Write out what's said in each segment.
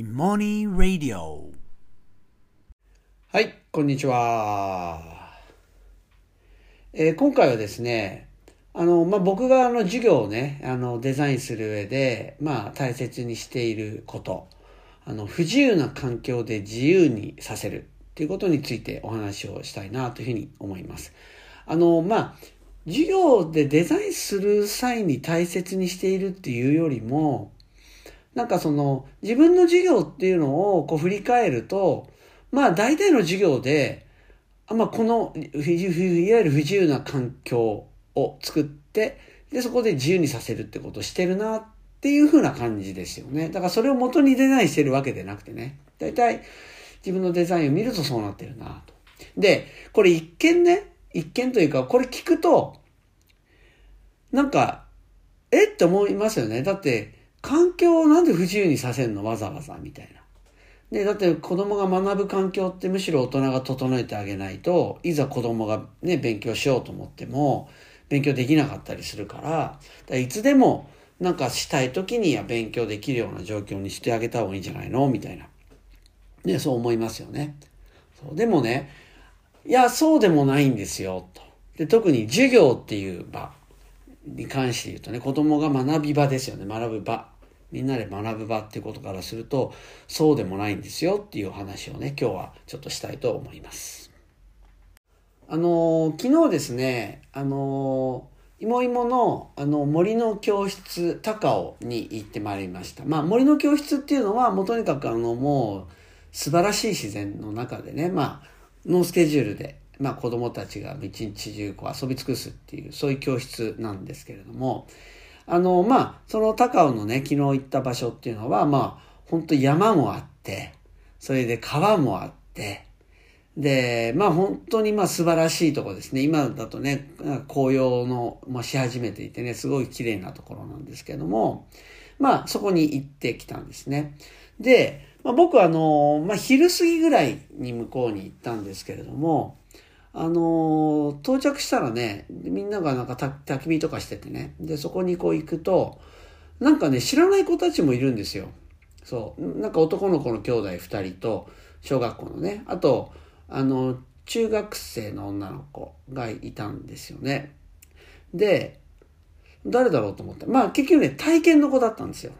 Imoni Radio はい、こんにちは。えー今回はですね、あの、まあ、僕があの授業をね、あの、デザインする上で、まあ、大切にしていること、あの、不自由な環境で自由にさせるっていうことについてお話をしたいなというふうに思います。あの、まあ、授業でデザインする際に大切にしているっていうよりも、なんかその自分の授業っていうのをこう振り返ると、まあ大体の授業で、あまあこのいわゆる不自由な環境を作って、でそこで自由にさせるってことをしてるなっていう風な感じですよね。だからそれを元にデザインしてるわけでなくてね。大体自分のデザインを見るとそうなってるなと。で、これ一見ね、一見というか、これ聞くと、なんか、え？って思いますよね。だって、環境をなんで不自由にさせるの？わざわざみたいな。で、だって子供が学ぶ環境ってむしろ大人が整えてあげないと、いざ子供がね、勉強しようと思っても、勉強できなかったりするから、からいつでもなんかしたい時には勉強できるような状況にしてあげた方がいいんじゃないの？みたいな。ね、そう思いますよね。そうでもね、いや、そうでもないんですよ、と。で、特に授業っていう場に関して言うとね、子供が学び場ですよね、学ぶ場。みんなで学ぶ場っていうことからすると、そうでもないんですよっていう話をね、今日はちょっとしたいと思います。あの昨日ですね、あのー、いもいもの、あの、森の教室、高尾に行ってまいりました。まあ、森の教室っていうのは、もうとにかくあの、もう、素晴らしい自然の中でね、まあ、ノースケジュールで、まあ、子供たちが一日中こう遊び尽くすっていう、そういう教室なんですけれども、あの、まあ、その高尾のね、昨日行った場所っていうのは、まあ、本当山もあって、それで川もあって、で、まあ本当にまあ素晴らしいとこですね。今だとね、紅葉の、まあ、し始めていてね、すごい綺麗なところなんですけども、まあそこに行ってきたんですね。で、まあ、僕はあの、まあ昼過ぎぐらいに向こうに行ったんですけれども、あの、到着したらね、みんながなんか焚き火とかしててね、で、そこにこう行くと、なんかね、知らない子たちもいるんですよ。そう。なんか男の子の兄弟二人と、小学校のね、あと、あの、中学生の女の子がいたんですよね。で、誰だろうと思って。まあ結局ね、体験の子だったんですよ。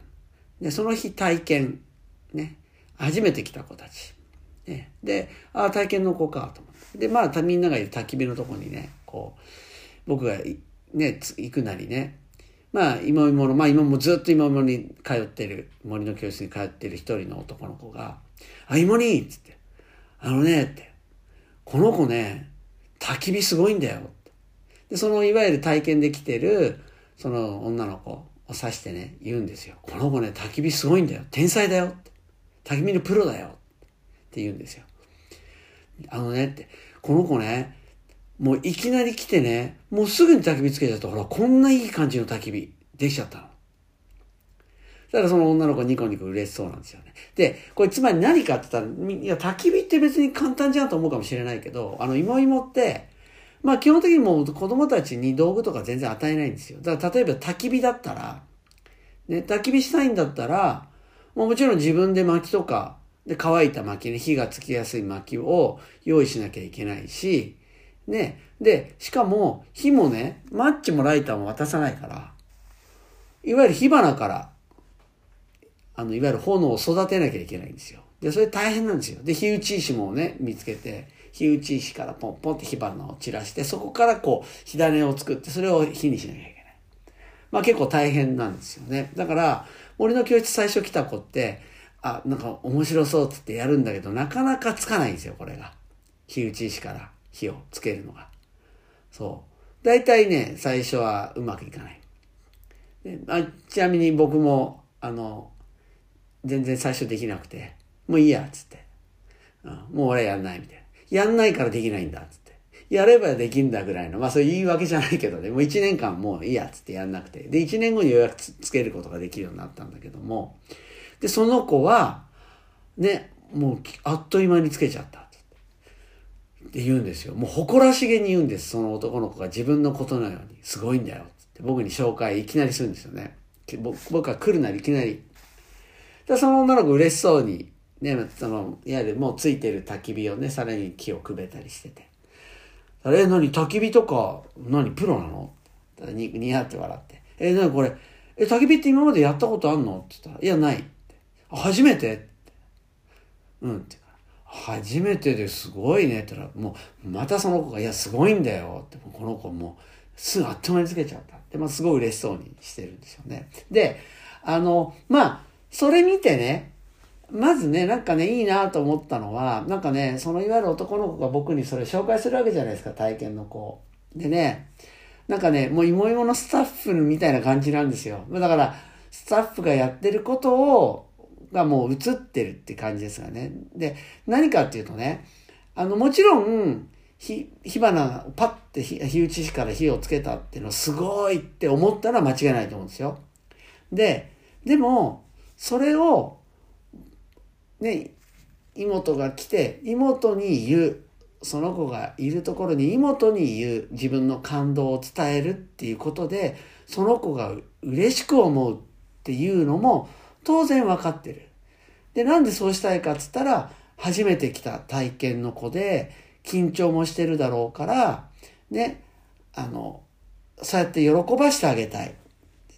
で、その日体験、ね、初めて来た子たち。ね、で、ああ、体験の子かと思って。で、まあみんながいる焚き火のとこにね、こう、僕がね、行くなりね、まあ、今芋の、まあ今もずっと今芋に通ってる、森の教室に通ってる一人の男の子が、あ、芋にっつって、あのね、って、この子ね、焚き火すごいんだよ。で、そのいわゆる体験できてる、その女の子を指してね、言うんですよ。この子ね、焚き火すごいんだよ。天才だよ。焚き火のプロだよ。って言うんですよ。あのね、って、この子ね、もういきなり来てね、もうすぐに焚き火つけちゃった。ほら、こんないい感じの焚き火できちゃったの。だからその女の子ニコニコ嬉しそうなんですよね。で、これつまり何かって言ったら、いや、焚き火って別に簡単じゃんと思うかもしれないけど、あの、芋芋って、まあ基本的にもう子供たちに道具とか全然与えないんですよ。だから例えば焚き火だったら、ね、焚き火したいんだったら、もうもちろん自分で薪とか、で、乾いた薪ね、火がつきやすい薪を用意しなきゃいけないし、ね、で、しかも火もね、マッチもライターも渡さないから、いわゆる火花から、あの、いわゆる炎を育てなきゃいけないんですよ。で、それ大変なんですよ。で、火打ち石もね、見つけて、火打ち石からポンポンって火花を散らして、そこからこう、火種を作って、それを火にしなきゃいけない。まあ結構大変なんですよね。だから、俺の教室最初来た子って、あ、なんか面白そうっつってやるんだけど、なかなかつかないんですよ、これが。火打ち石から火をつけるのが。そう。大体ね、最初はうまくいかない。であちなみに僕も、あの、全然最初できなくて、もういいや、つって。うん、もう俺やんないみたいな。やんないからできないんだ、つって。やればできんだぐらいの、まあそういう言い訳じゃないけどね、もう一年間もういいや、つってやんなくて。で、一年後にようやくつけることができるようになったんだけども、で、その子は、ね、もうあっという間につけちゃった。って言うんですよ。もう誇らしげに言うんです。その男の子が自分のことのように。すごいんだよ。って僕に紹介いきなりするんですよね。僕僕は来るなりいきなり。で、その女の子嬉しそうに、ね、その、いわゆるもうついてる焚き火をね、さらに木をくべたりしてて。え、何焚き火とか、何プロなの？に、にやって笑って。え、なにこれ、え、焚き火って今までやったことあんの？って言ったら、いや、ない。初めて。うんって初めてですごいねって言ったら、もう、またその子が、いや、すごいんだよって、この子も、すぐあっという間につけちゃった。で、まあ、すごい嬉しそうにしてるんですよね。で、あの、まあ、それ見てね、まずね、なんかね、いいなと思ったのは、なんかね、そのいわゆる男の子が僕にそれ紹介するわけじゃないですか、体験の子。でね、なんかね、もう芋芋のスタッフみたいな感じなんですよ。だから、スタッフがやってることを、がもう映ってるって感じですよね。で、何かっていうとね、あの、もちろん、火、火花、パッて火打ち師から火をつけたっていうのはすごいって思ったら間違いないと思うんですよ。で、でも、それを、ね、妹が来て、妹に言う。その子がいるところに妹に言う自分の感動を伝えるっていうことで、その子が嬉しく思うっていうのも当然分かってる。で、なんでそうしたいかっつったら、初めて来た体験の子で、緊張もしてるだろうから、ね、あの、そうやって喜ばしてあげたい。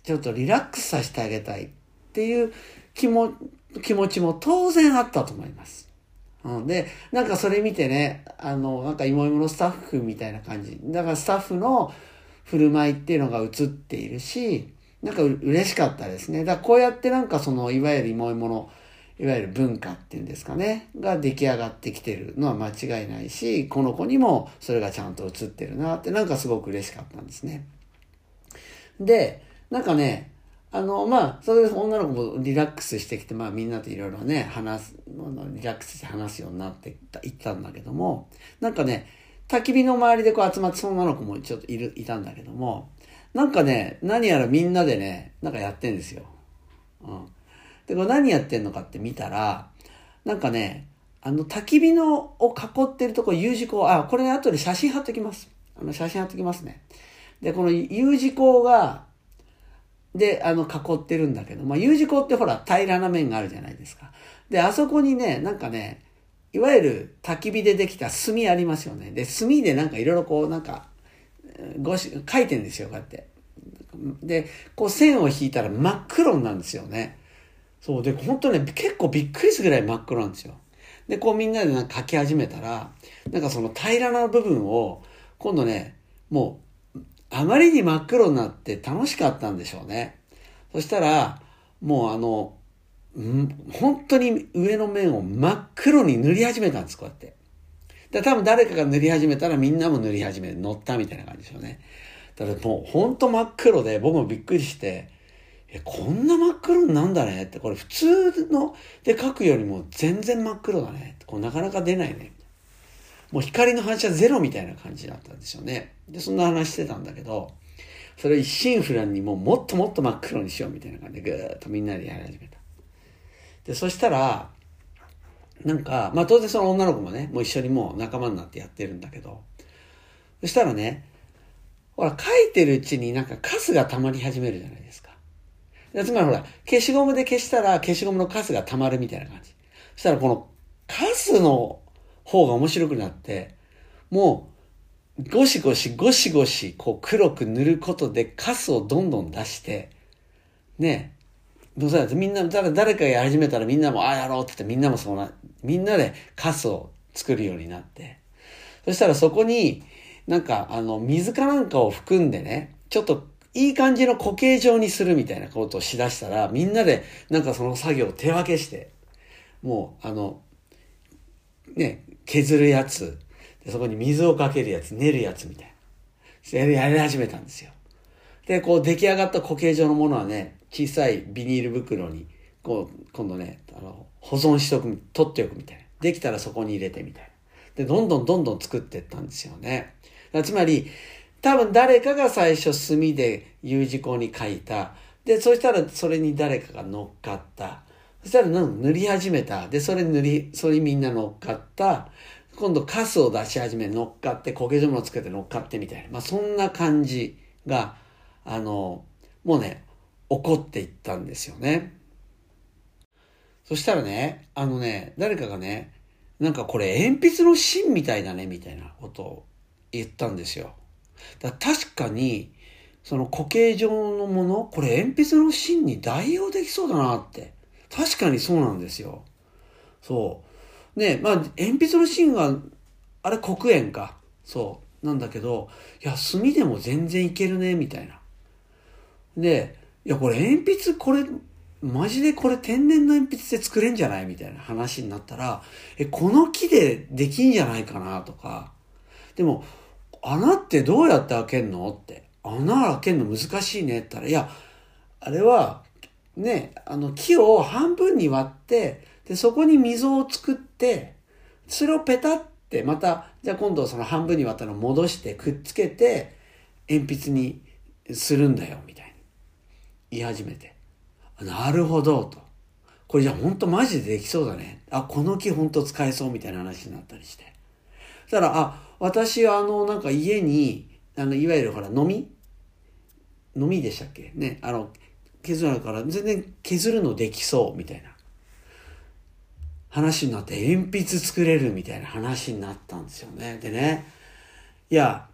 ちょっとリラックスさせてあげたいっていう気も、気持ちも当然あったと思います。うん、で、なんかそれ見てね、あの、なんか芋芋のスタッフみたいな感じ。だからスタッフの振る舞いっていうのが映っているし、なんか嬉しかったですね。だこうやってなんかその、いわゆる芋芋の、いわゆる文化っていうんですかね、が出来上がってきてるのは間違いないし、この子にもそれがちゃんと映ってるなって、なんかすごく嬉しかったんですね。で、なんかね、あの、まあ、それで女の子もリラックスしてきて、まあみんなといろいろね、話す、リラックスして話すようになっていったんだけども、なんかね、焚き火の周りでこう集まってその女の子もちょっといる、いたんだけども、なんかね、何やらみんなでね、なんかやってんですよ。うん。で、これ何やってんのかって見たら、なんかね、あの、焚き火のを囲ってるとこ U 字工、あ、これ、後で写真貼っときます。あの、写真貼っときますね。で、この U 字工が、で、あの、囲ってるんだけど、まあ、U 字工ってほら、平らな面があるじゃないですか。で、あそこにね、なんかね、いわゆる焚き火でできた炭ありますよね。で、炭でなんかいろいろこう、なんか、ごし、書いてんですよ、こうやって。で、こう線を引いたら真っ黒なんですよね。そう。で、本当ね、結構びっくりするぐらい真っ黒なんですよ。で、こうみんなでなんか書き始めたら、なんかその平らな部分を、今度ね、もう、あまりに真っ黒になって楽しかったんでしょうね。そしたら、もうあの、ん本当に上の面を真っ黒に塗り始めたんです、こうやって。で多分誰かが塗り始めたらみんなも塗り始めて、乗ったみたいな感じですよね。だからもう本当真っ黒で僕もびっくりして、え、こんな真っ黒なんだねって、これ普通ので書くよりも全然真っ黒だねって。こうなかなか出ないね。もう光の反射ゼロみたいな感じだったんですよね。で、そんな話してたんだけど、それ一心不乱にもうもっともっと真っ黒にしようみたいな感じでぐーっとみんなでやり始めた。で、そしたら、なんか、まあ当然その女の子もね、もう一緒にもう仲間になってやってるんだけど、そしたらね、ほら、書いてるうちになんかカスが溜まり始めるじゃないですか。つまりほら、消しゴムで消したら消しゴムのカスが溜まるみたいな感じ。そしたらこのカスの方が面白くなって、もう、ゴシゴシゴシゴシこう黒く塗ることでカスをどんどん出して、ねどうせだってみんな、誰かやり始めたらみんなもああやろうって言ってみんなもそうな、みんなでカスを作るようになって。そしたらそこに、なんかあの水かなんかを含んでね、ちょっといい感じの固形状にするみたいなことをしだしたら、みんなでなんかその作業を手分けして、もうあの、ね、削るやつ、そこに水をかけるやつ、練るやつみたいな。やり始めたんですよ。で、こう出来上がった固形状のものはね、小さいビニール袋に、こう、今度ね、あの、保存しておく、取っておくみたいな。できたらそこに入れてみたいな。で、どんどんどんどん作っていったんですよね。つまり、多分誰かが最初墨で U 字工に書いた。で、そしたらそれに誰かが乗っかった。そしたら塗り始めた。で、それ塗り、それみんな乗っかった。今度カスを出し始め乗っかって、焦げ状をつけて乗っかってみたいな。まあそんな感じが、あの、もうね、起こっていったんですよね。そしたらね、あのね、誰かがね、なんかこれ鉛筆の芯みたいだね、みたいなことを言ったんですよ。だ確かに、その固形状のもの、これ鉛筆の芯に代用できそうだなって。確かにそうなんですよ。そう。ね、まあ、鉛筆の芯は、あれ黒鉛か。そう。なんだけど、いや、墨でも全然いけるね、みたいな。で、いや、これ鉛筆、これ、マジでこれ天然の鉛筆で作れんじゃない？みたいな話になったら、え、この木でできんじゃないかなとか。でも、穴ってどうやって開けんの？って。穴開けんの難しいねって言ったら、いや、あれは、ね、あの木を半分に割って、で、そこに溝を作って、それをペタってまた、じゃあ今度その半分に割ったのを戻してくっつけて、鉛筆にするんだよ、みたいに言い始めて。なるほど、と。これじゃあ本当マジでできそうだね。あ、この木本当使えそうみたいな話になったりして。そしたら、あ、私あの、なんか家に、あの、いわゆるほら、飲み？飲みでしたっけ？ね、あの、削るから全然削るのできそうみたいな話になって鉛筆作れるみたいな話になったんですよね。でね、いや、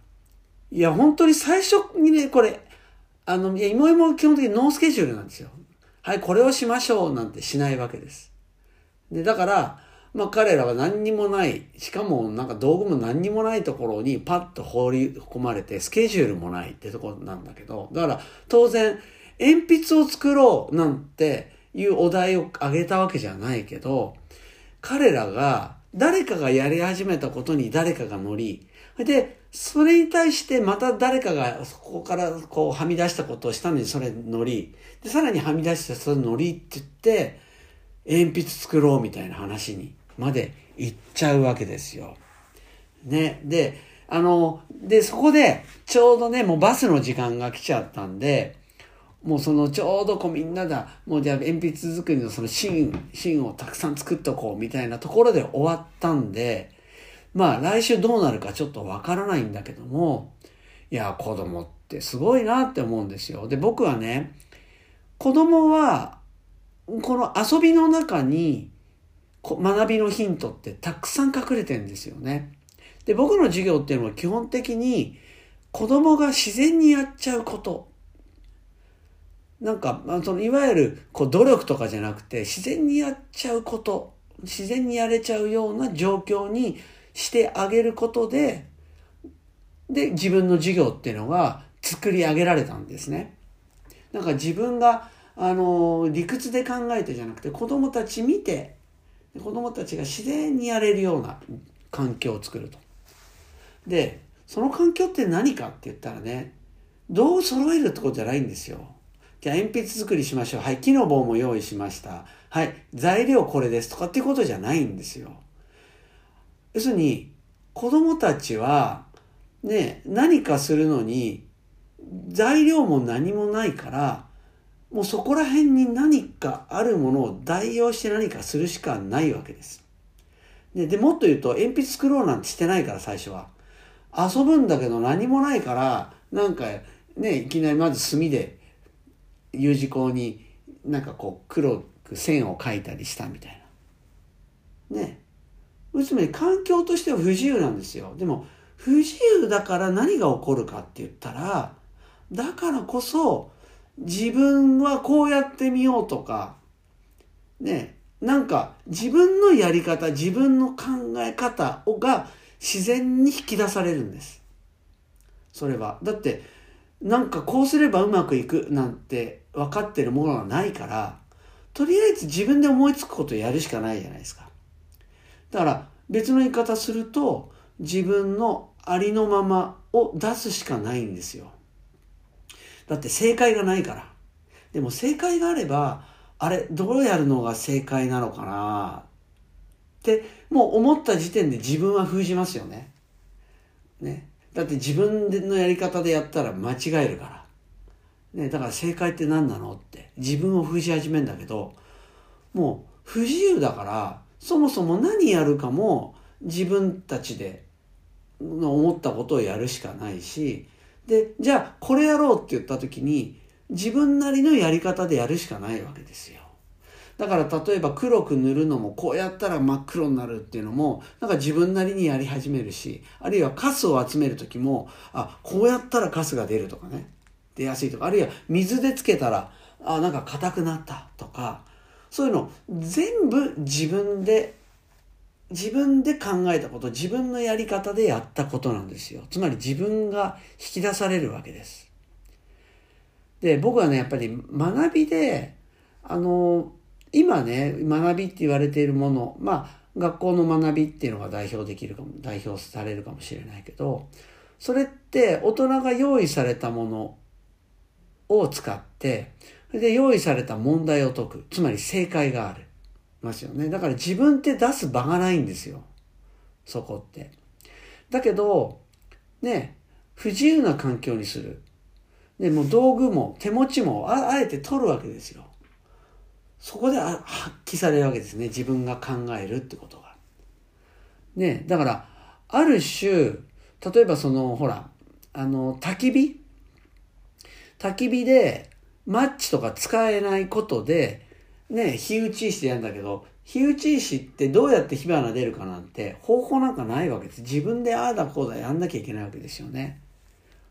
いや本当に最初にね、これ、あの、いや、今も基本的にノースケジュールなんですよ。はい、これをしましょうなんてしないわけです。で、だから、まあ彼らは何にもない、しかもなんか道具も何にもないところにパッと放り込まれて、スケジュールもないってとこなんだけど、だから当然、鉛筆を作ろうなんていうお題をあげたわけじゃないけど、彼らが誰かがやり始めたことに誰かが乗り、で、それに対してまた誰かがそこからこうはみ出したことをしたのにそれ乗り、で、さらにはみ出してそれ乗りって言って、鉛筆作ろうみたいな話にまで行っちゃうわけですよ。ね。で、あの、で、そこでちょうどね、もうバスの時間が来ちゃったんで、もうそのちょうどこうみんなだ、もうじゃあ鉛筆作りのその芯、芯をたくさん作っとこうみたいなところで終わったんで、まあ来週どうなるかちょっとわからないんだけども、いや、子供ってすごいなって思うんですよ。で、僕はね、子供は、この遊びの中に学びのヒントってたくさん隠れてるんですよね。で、僕の授業っていうのは基本的に子供が自然にやっちゃうことなんか、まあ、そのいわゆるこう努力とかじゃなくて自然にやっちゃうこと自然にやれちゃうような状況にしてあげることでで自分の授業っていうのが作り上げられたんですね。なんか自分があの理屈で考えてじゃなくて子供たち見て子供たちが自然にやれるような環境を作ると。でその環境って何かって言ったらねどう揃えるってことじゃないんですよ。じゃあ鉛筆作りしましょう。はい、木の棒も用意しました。はい、材料これですとかっていうことじゃないんですよ。要するに、子供たちは、ね、何かするのに、材料も何もないから、もうそこら辺に何かあるものを代用して何かするしかないわけです。で、でもっと言うと、鉛筆作ろうなんてしてないから最初は。遊ぶんだけど何もないから、なんかね、いきなりまず墨で U 字工になんかこう黒く線を描いたりしたみたいな。ね。つまり環境としては不自由なんですよ。でも不自由だから何が起こるかって言ったら、だからこそ自分はこうやってみようとか、ね、なんか自分のやり方、自分の考え方が自然に引き出されるんです。それは。だってなんかこうすればうまくいくなんて分かってるものはないから、とりあえず自分で思いつくことをやるしかないじゃないですか。だから別の言い方すると、自分のありのままを出すしかないんですよ。だって正解がないから。でも正解があれば、あれ、どうやるのが正解なのかな？って、もう思った時点で自分は封じますよね。ね。だって自分のやり方でやったら間違えるから。ね、だから正解って何なの？って自分を封じ始めるんだけど、もう不自由だから、そもそも何やるかも自分たちで思ったことをやるしかないし、で、じゃあこれやろうって言った時に自分なりのやり方でやるしかないわけですよ。だから例えば黒く塗るのもこうやったら真っ黒になるっていうのもなんか自分なりにやり始めるしあるいはカスを集める時もあこうやったらカスが出るとかね出やすいとかあるいは水でつけたらあなんか硬くなったとかそういうの全部自分で自分で考えたこと自分のやり方でやったことなんですよ。つまり自分が引き出されるわけです。で僕はねやっぱり学びであの今ね学びって言われているものまあ学校の学びっていうのが代表できるかも代表されるかもしれないけどそれって大人が用意されたものを使ってで用意された問題を解く。つまり正解がある。ますよね。だから自分って出す場がないんですよ。そこって。だけどね不自由な環境にする。でもう道具も手持ちもああえて取るわけですよ。そこで発揮されるわけですね。自分が考えるってことが。ね、だから、ある種、例えばその、ほら、あの、焚き火？焚き火で、マッチとか使えないことで、ね、火打ち石でやるんだけど、火打ち石ってどうやって火花出るかなんて方法なんかないわけです。自分でああだこうだやんなきゃいけないわけですよね。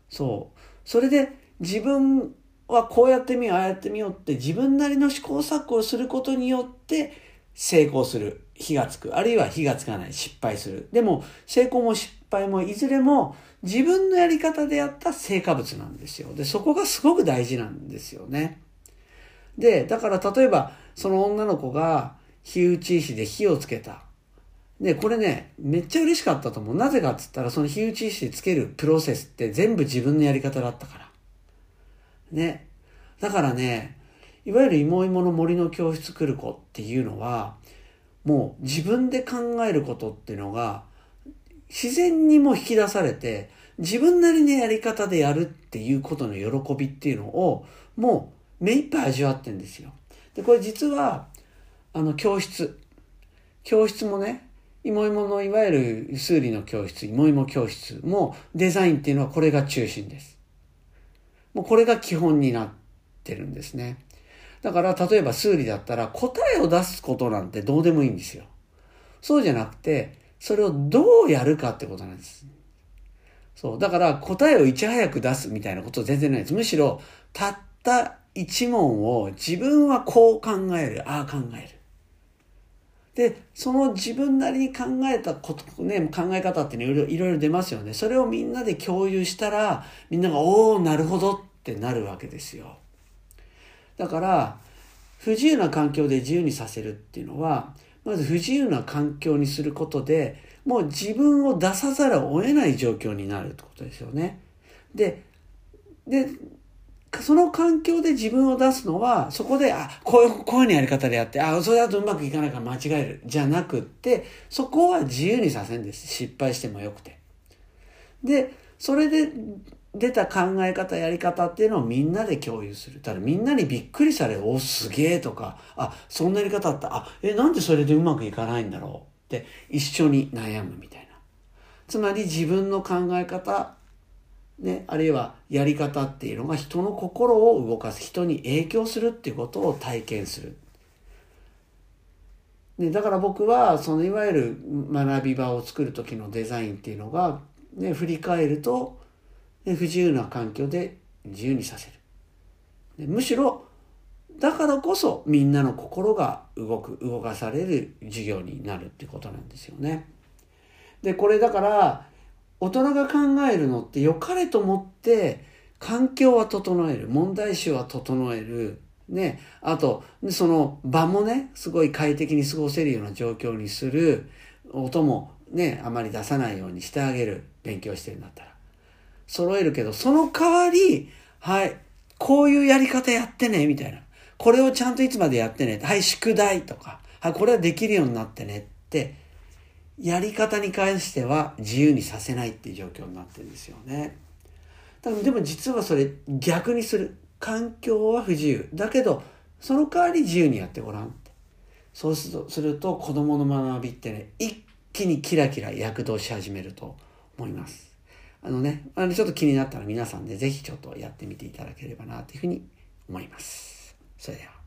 そう。それで自分はこうやってみよう、ああやってみようって自分なりの試行錯誤をすることによって成功する。火がつく。あるいは火がつかない。失敗する。でも成功も失敗もいずれも自分のやり方でやった成果物なんですよ。で、そこがすごく大事なんですよね。で、だから例えばその女の子が火打ち石で火をつけた。で、これね、めっちゃ嬉しかったと思う。なぜかっつったら、その火打ち石でつけるプロセスって全部自分のやり方だったから。ね。だからね、いわゆる芋芋の森の教室来る子っていうのは、もう自分で考えることっていうのが、自然にも引き出されて、自分なりのやり方でやるっていうことの喜びっていうのを、もう目いっぱい味わってんですよ。で、これ実は、あの、教室。教室もね、芋芋のいわゆる数理の教室、芋芋教室もデザインっていうのはこれが中心です。もうこれが基本になってるんですね。だから例えば数理だったら答えを出すことなんてどうでもいいんですよ。そうじゃなくて、それをどうやるかってことなんです。そう。だから答えをいち早く出すみたいなこと全然ないです。むしろ、たった一問を自分はこう考える、ああ考える。で、その自分なりに考えたこと、ね、考え方っていろいろいろいろ出ますよね。それをみんなで共有したら、みんなが、おおなるほどってなるわけですよ。だから、不自由な環境で自由にさせるっていうのは、まず不自由な環境にすることで、もう自分を出さざるを得ない状況になるってことですよね。で、で、その環境で自分を出すのは、そこで、あ、こういう、こういうのやり方でやって、あ、それだとうまくいかないから間違える。じゃなくって、そこは自由にさせんです。失敗してもよくて。で、それで出た考え方、やり方っていうのをみんなで共有する。ただみんなにびっくりされる。お、すげえとか、あ、そんなやり方あった。あ、え、なんでそれでうまくいかないんだろうって一緒に悩むみたいな。つまり自分の考え方、ね、あるいはやり方っていうのが人の心を動かす人に影響するっていうことを体験する。ね、だから僕はそのいわゆる学び場を作る時のデザインっていうのが、ね、振り返ると、ね、不自由な環境で自由にさせる。むしろだからこそみんなの心が動く動かされる授業になるってことなんですよね。でこれだから大人が考えるのって良かれと思って環境は整える問題集は整えるね。あとその場もねすごい快適に過ごせるような状況にする音もねあまり出さないようにしてあげる勉強してるんだったら。揃えるけどその代わりはいこういうやり方やってねみたいな。これをちゃんといつまでやってね？はい宿題とかはいこれはできるようになってねってやり方に関しては自由にさせないっていう状況になってるんですよね。多分でも実はそれ逆にする。環境は不自由。だけど、その代わり自由にやってごらんって。そうすると、すると子供の学びってね、一気にキラキラ躍動し始めると思います。あのね、あのちょっと気になったら皆さんでぜひちょっとやってみていただければなというふうに思います。それでは。